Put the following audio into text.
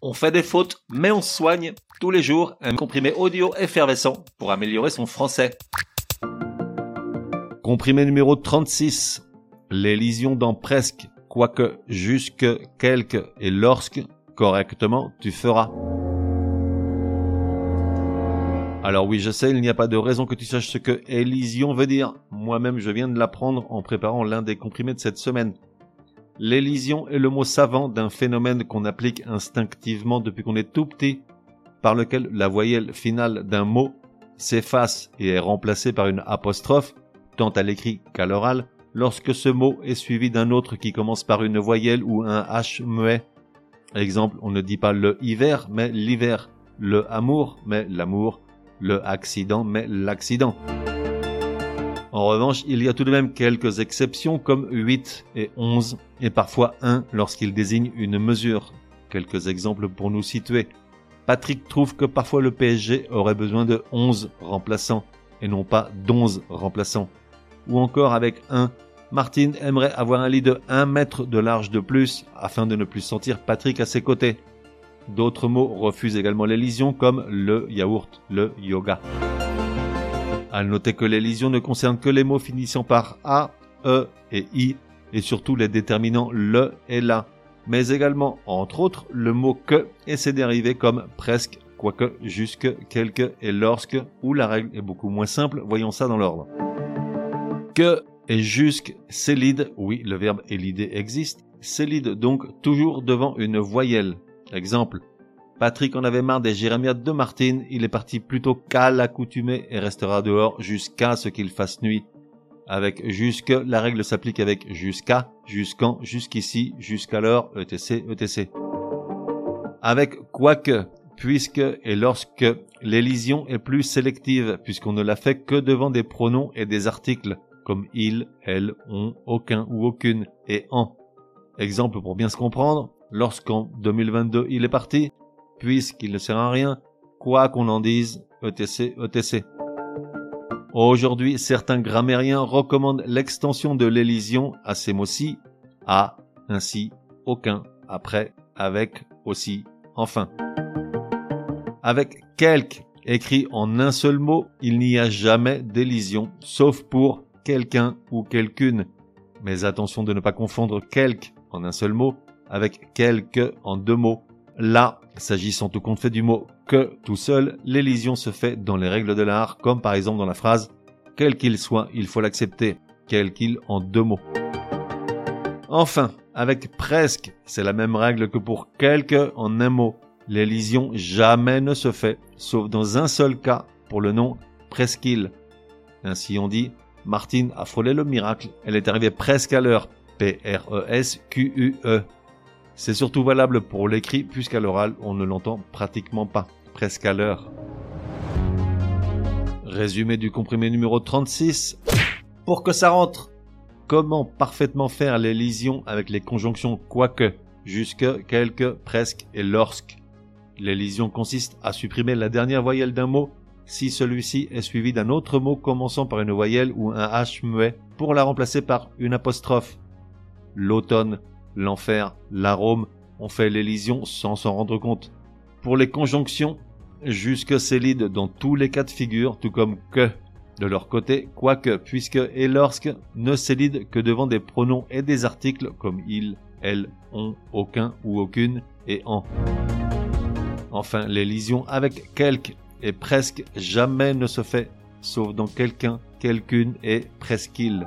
On fait des fautes, mais on soigne tous les jours un comprimé audio effervescent pour améliorer son français. Comprimé numéro 36. Les dans presque, quoique, jusque, quelque et lorsque, correctement, tu feras. Alors oui, je sais, il n'y a pas de raison que tu saches ce que élision veut dire. Moi-même, je viens de l'apprendre en préparant l'un des comprimés de cette semaine. L'élision est le mot savant d'un phénomène qu'on applique instinctivement depuis qu'on est tout petit, par lequel la voyelle finale d'un mot s'efface et est remplacée par une apostrophe, tant à l'écrit qu'à l'oral, lorsque ce mot est suivi d'un autre qui commence par une voyelle ou un H muet. Exemple, on ne dit pas le hiver, mais l'hiver, le amour, mais l'amour, le accident, mais l'accident. En revanche, il y a tout de même quelques exceptions comme 8 et 11 et parfois 1 lorsqu'il désigne une mesure. Quelques exemples pour nous situer. Patrick trouve que parfois le PSG aurait besoin de 11 remplaçants et non pas d'11 remplaçants. Ou encore avec 1, Martine aimerait avoir un lit de 1 mètre de large de plus afin de ne plus sentir Patrick à ses côtés. D'autres mots refusent également l'élision comme le yaourt, le yoga. À noter que l'élision ne concerne que les mots finissant par A, E et I, et surtout les déterminants le et la, mais également, entre autres, le mot que et ses dérivés comme presque, quoique, jusque, quelque et lorsque, où la règle est beaucoup moins simple, voyons ça dans l'ordre. Que et jusque, célide, oui, le verbe élider existe, célide donc toujours devant une voyelle. Exemple, Patrick en avait marre des jérémiades de Martine, il est parti plutôt qu'à l'accoutumée et restera dehors jusqu'à ce qu'il fasse nuit. Avec jusque, la règle s'applique avec jusqu'à, jusqu'en, jusqu'ici, jusqu'alors, etc., etc. Avec quoique, puisque et lorsque, l'élision est plus sélective puisqu'on ne la fait que devant des pronoms et des articles comme il, elle, on, aucun ou aucune et en. Exemple pour bien se comprendre, lorsqu'en 2022 il est parti, puisqu'il ne sert à rien, quoi qu'on en dise, etc., etc. Aujourd'hui, certains grammairiens recommandent l'extension de l'élision à ces mots-ci, à, ainsi, aucun, après, avec, aussi, enfin. Avec quelque, écrit en un seul mot, il n'y a jamais d'élision, sauf pour quelqu'un ou quelqu'une. Mais attention de ne pas confondre quelque en un seul mot avec quelque en deux mots. Là, s'agissant tout compte fait du mot que tout seul, l'élision se fait dans les règles de l'art, comme par exemple dans la phrase quel qu'il soit, il faut l'accepter, quel qu'il en deux mots. Enfin, avec presque, c'est la même règle que pour quelque en un mot. L'élision jamais ne se fait, sauf dans un seul cas, pour le nom presqu'île. Ainsi on dit, Martine a frôlé le miracle, elle est arrivée presque à l'heure. P-R-E-S-Q-U-E. C'est surtout valable pour l'écrit puisqu'à l'oral on ne l'entend pratiquement pas, presque à l'heure. Résumé du comprimé numéro 36. Pour que ça rentre. Comment parfaitement faire les avec les conjonctions quoique, jusque, quelque, presque et lorsque? L'élision consiste à supprimer la dernière voyelle d'un mot si celui-ci est suivi d'un autre mot commençant par une voyelle ou un H muet pour la remplacer par une apostrophe. L'automne, l'enfer, l'arôme ont fait l'élision sans s'en rendre compte. Pour les conjonctions, jusque célide dans tous les cas de figure, tout comme que. De leur côté, quoique, puisque et lorsque ne célide que devant des pronoms et des articles comme il, elle, on, aucun ou aucune et en. Enfin, l'élision avec quelque et presque jamais ne se fait, sauf dans quelqu'un, quelqu'une et presqu'il.